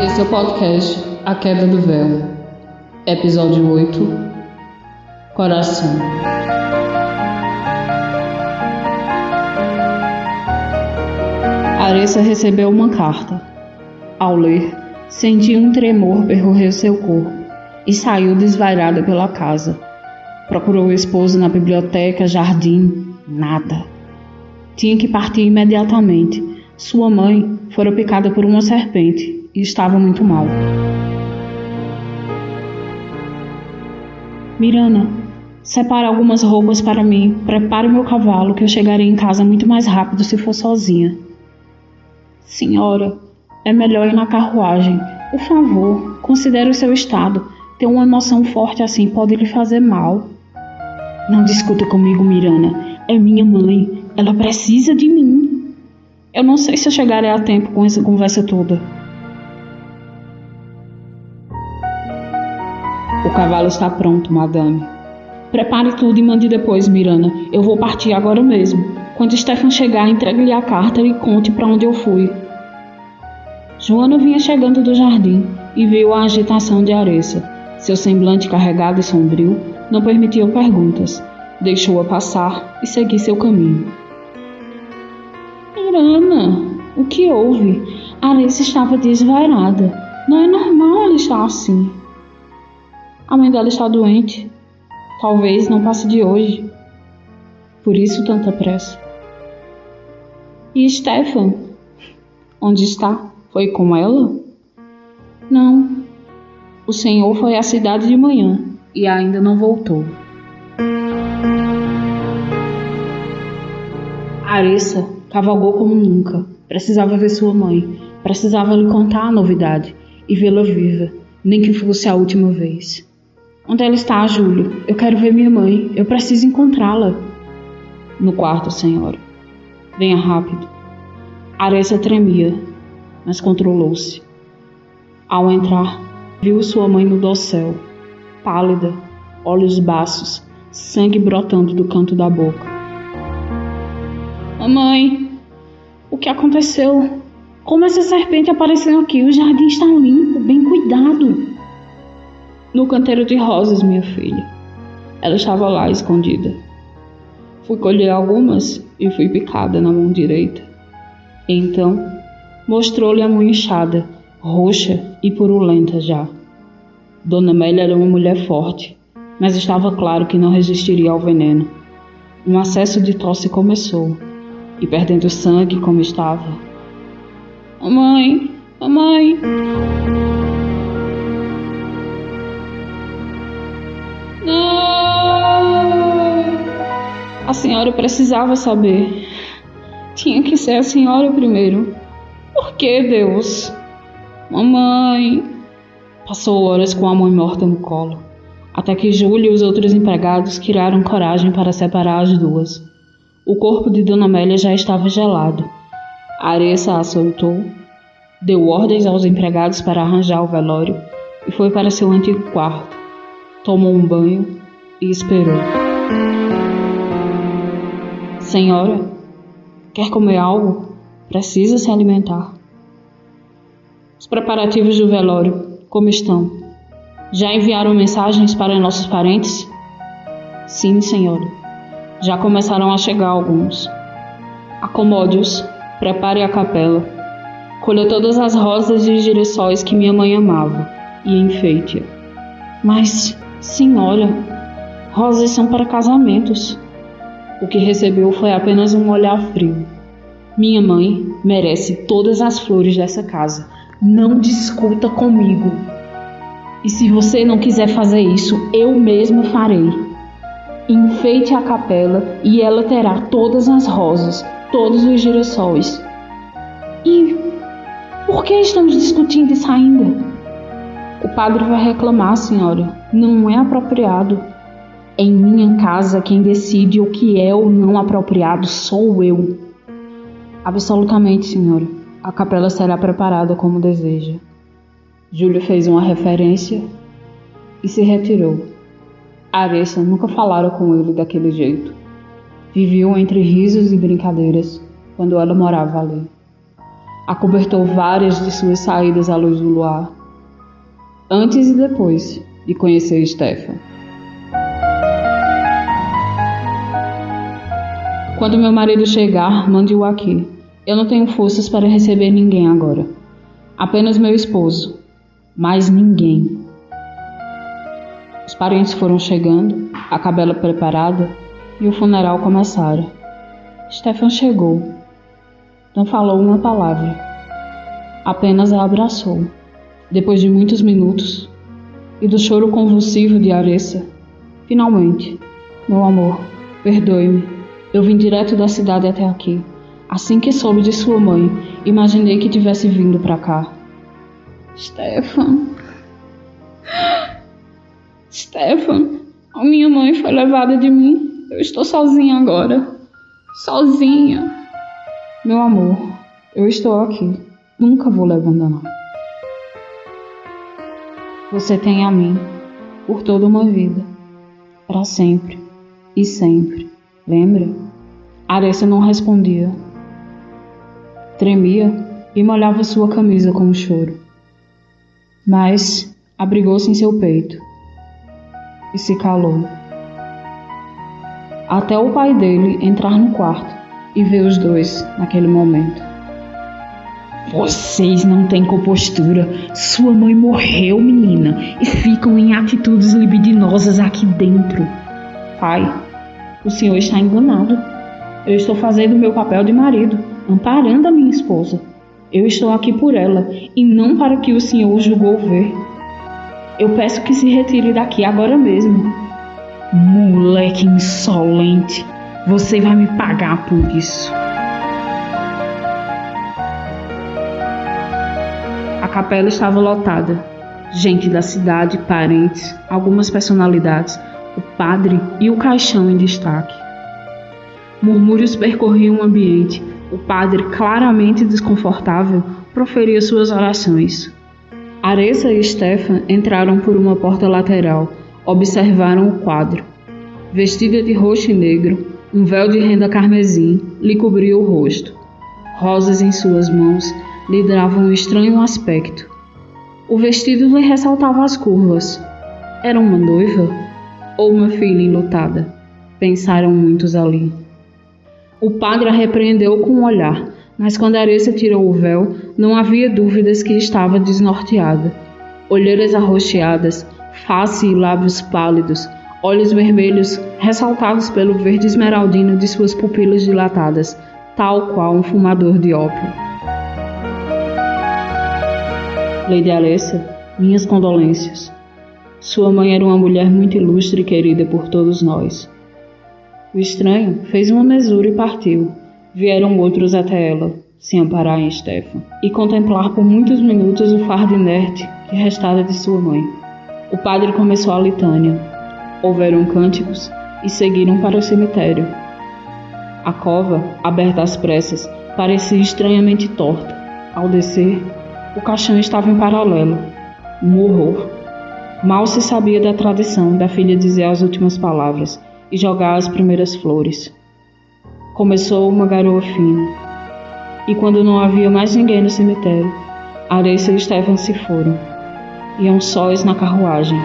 Esse é o podcast A Queda do Véu, episódio 8 Coração. Aressa recebeu uma carta. Ao ler, sentiu um tremor percorrer seu corpo e saiu desvairada pela casa. Procurou o esposo na biblioteca, jardim, nada. Tinha que partir imediatamente. Sua mãe fora picada por uma serpente e estava muito mal. Mirana, separe algumas roupas para mim. Prepare meu cavalo que eu chegarei em casa muito mais rápido se for sozinha. Senhora, é melhor ir na carruagem. Por favor, considere o seu estado. Ter uma emoção forte assim pode lhe fazer mal. Não discuta comigo, Mirana. É minha mãe. Ela precisa de mim. Eu não sei se eu chegarei a tempo com essa conversa toda. O cavalo está pronto, madame. Prepare tudo e mande depois, Mirana. Eu vou partir agora mesmo. Quando Stefan chegar, entregue-lhe a carta e conte para onde eu fui. Joana vinha chegando do jardim e viu a agitação de Aressa. Seu semblante carregado e sombrio não permitia perguntas. Deixou-a passar e seguir seu caminho. Mirana, o que houve? Aressa estava desvairada. Não é normal ela estar assim. A mãe dela está doente. Talvez não passe de hoje. Por isso tanta pressa. E Stefan? Onde está? Foi com ela? Não. O Senhor foi à cidade de manhã e ainda não voltou. Arissa cavalgou como nunca. Precisava ver sua mãe. Precisava lhe contar a novidade e vê-la viva, nem que fosse a última vez. Onde ela está, Júlio? Eu quero ver minha mãe. Eu preciso encontrá-la. No quarto, senhora. Venha rápido. Aressa tremia, mas controlou-se. Ao entrar, viu sua mãe no dossel, pálida, olhos baços, sangue brotando do canto da boca. Mamãe, o que aconteceu? Como essa serpente apareceu aqui? O jardim está limpo, bem cuidado. No canteiro de rosas, minha filha. Ela estava lá escondida. Fui colher algumas e fui picada na mão direita. Então, mostrou-lhe a mão inchada, roxa e purulenta já. Dona Amélia era uma mulher forte, mas estava claro que não resistiria ao veneno. Um acesso de tosse começou, e perdendo sangue como estava. Mamãe, mamãe. A senhora precisava saber. Tinha que ser a senhora primeiro. Por que, Deus? Mamãe. Passou horas com a mãe morta no colo, até que Júlia e os outros empregados criaram coragem para separar as duas. O corpo de Dona Amélia já estava gelado. A Aressa a soltou, deu ordens aos empregados para arranjar o velório e foi para seu antigo quarto. Tomou um banho e esperou. Senhora, quer comer algo? Precisa se alimentar. Os preparativos do velório, como estão? Já enviaram mensagens para nossos parentes? Sim, senhora. Já começaram a chegar alguns. Acomode-os, prepare a capela. Colha todas as rosas e girassóis que minha mãe amava e enfeite-a. Mas, senhora, rosas são para casamentos. O que recebeu foi apenas um olhar frio. Minha mãe merece todas as flores dessa casa. Não discuta comigo. E se você não quiser fazer isso, eu mesmo farei enfeite a capela e ela terá todas as rosas, todos os girassóis. E por que estamos discutindo isso ainda? O padre vai reclamar, senhora. Não é apropriado. Em minha casa, quem decide o que é ou não apropriado sou eu. Absolutamente, senhora. A capela será preparada como deseja. Júlio fez uma referência e se retirou. Aressa nunca falara com ele daquele jeito. Viviam entre risos e brincadeiras quando ela morava ali. acobertou várias de suas saídas à luz do luar, antes e depois de conhecer Stefan. Quando meu marido chegar, mande-o aqui. Eu não tenho forças para receber ninguém agora. Apenas meu esposo. Mais ninguém. Os parentes foram chegando, a cabela preparada e o funeral começara. Stefan chegou. Não falou uma palavra. Apenas a abraçou. Depois de muitos minutos e do choro convulsivo de Aressa, finalmente, meu amor, perdoe-me. Eu vim direto da cidade até aqui. Assim que soube de sua mãe, imaginei que tivesse vindo para cá. Stefan. Stefan, a minha mãe foi levada de mim. Eu estou sozinha agora. Sozinha. Meu amor, eu estou aqui. Nunca vou lhe abandonar. Você tem a mim por toda uma vida, para sempre e sempre. Lembra? Aressa não respondia. Tremia e molhava sua camisa com o choro. Mas abrigou-se em seu peito e se calou. Até o pai dele entrar no quarto e ver os dois naquele momento. Vocês não têm compostura. Sua mãe morreu, menina, e ficam em atitudes libidinosas aqui dentro. Pai, o senhor está enganado. Eu estou fazendo o meu papel de marido, amparando a minha esposa. Eu estou aqui por ela e não para que o senhor julgou ver. Eu peço que se retire daqui agora mesmo. Moleque insolente, você vai me pagar por isso. Capela estava lotada. Gente da cidade, parentes, algumas personalidades, o padre e o caixão em destaque. Murmúrios percorriam o ambiente. O padre, claramente desconfortável, proferia suas orações. Aressa e Stefan entraram por uma porta lateral, observaram o quadro. Vestida de roxo e negro, um véu de renda carmesim lhe cobria o rosto. Rosas em suas mãos lhe davam um estranho aspecto. O vestido lhe ressaltava as curvas. Era uma noiva ou uma filha enlutada? Pensaram muitos ali. O padre a repreendeu com um olhar, mas quando Aressa tirou o véu, não havia dúvidas que estava desnorteada. Olheiras arroxeadas, face e lábios pálidos, olhos vermelhos ressaltados pelo verde esmeraldino de suas pupilas dilatadas, tal qual um fumador de ópio. Lady Alessa, minhas condolências. Sua mãe era uma mulher muito ilustre e querida por todos nós. O estranho fez uma mesura e partiu, Vieram outros até ela, se amparar em Stefan, e contemplar por muitos minutos o fardo inerte que restara de sua mãe. O padre começou a litânia. Houveram cânticos e seguiram para o cemitério. A cova, aberta às pressas, parecia estranhamente torta. Ao descer, o caixão estava em paralelo. Um horror. Mal se sabia da tradição da filha dizer as últimas palavras e jogar as primeiras flores. Começou uma garoa fina. E quando não havia mais ninguém no cemitério, Areça e Stefan se foram. Iam sóis na carruagem.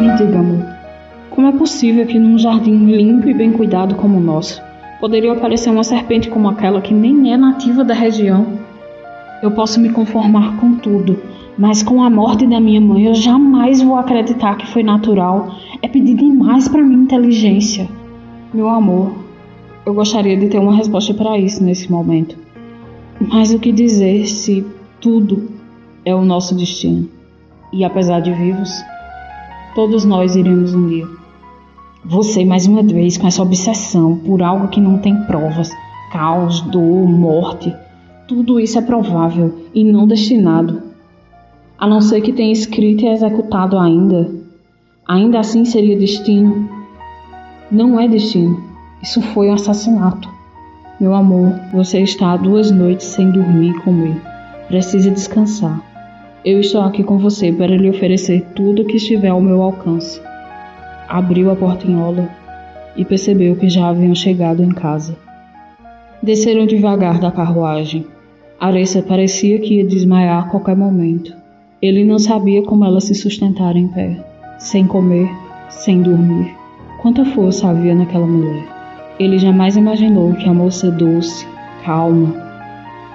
Me diga, amor, como é possível que num jardim limpo e bem cuidado como o nosso, poderia aparecer uma serpente como aquela que nem é nativa da região? Eu posso me conformar com tudo, mas com a morte da minha mãe eu jamais vou acreditar que foi natural é pedir demais para minha inteligência. Meu amor, eu gostaria de ter uma resposta para isso nesse momento. Mas o que dizer se tudo é o nosso destino? E apesar de vivos, todos nós iremos um dia. Você, mais uma vez, com essa obsessão por algo que não tem provas, caos, dor, morte, tudo isso é provável e não destinado. A não ser que tenha escrito e executado ainda Ainda assim seria destino? Não é destino. Isso foi um assassinato. Meu amor, você está há duas noites sem dormir e comer. Precisa descansar. Eu estou aqui com você para lhe oferecer tudo o que estiver ao meu alcance. Abriu a portinhola e percebeu que já haviam chegado em casa. Desceram devagar da carruagem. Aressa parecia que ia desmaiar a qualquer momento. Ele não sabia como ela se sustentara em pé, sem comer, sem dormir. Quanta força havia naquela mulher. Ele jamais imaginou que a moça doce, calma,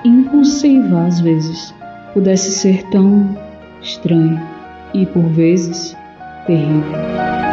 impulsiva às vezes, pudesse ser tão estranha e, por vezes, terrível.